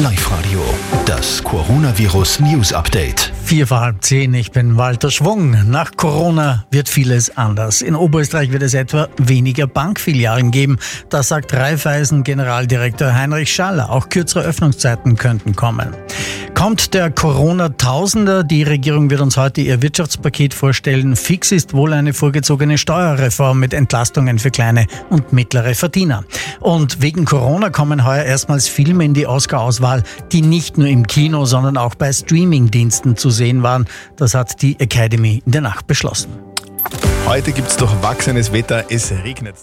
Live-Radio, das Coronavirus News Update. Vier vor halb zehn, ich bin Walter Schwung. Nach Corona wird vieles anders. In Oberösterreich wird es etwa weniger Bankfilialen geben. Das sagt Raiffeisen Generaldirektor Heinrich Schaller. Auch kürzere Öffnungszeiten könnten kommen. Kommt der Corona-Tausender? Die Regierung wird uns heute ihr Wirtschaftspaket vorstellen. Fix ist wohl eine vorgezogene Steuerreform mit Entlastungen für kleine und mittlere Verdiener. Und wegen Corona kommen heuer erstmals Filme in die Oscar-Auswahl, die nicht nur im Kino, sondern auch bei Streaming-Diensten zu sehen waren. Das hat die Academy in der Nacht beschlossen. Heute gibt es durchwachsenes Wetter, es regnet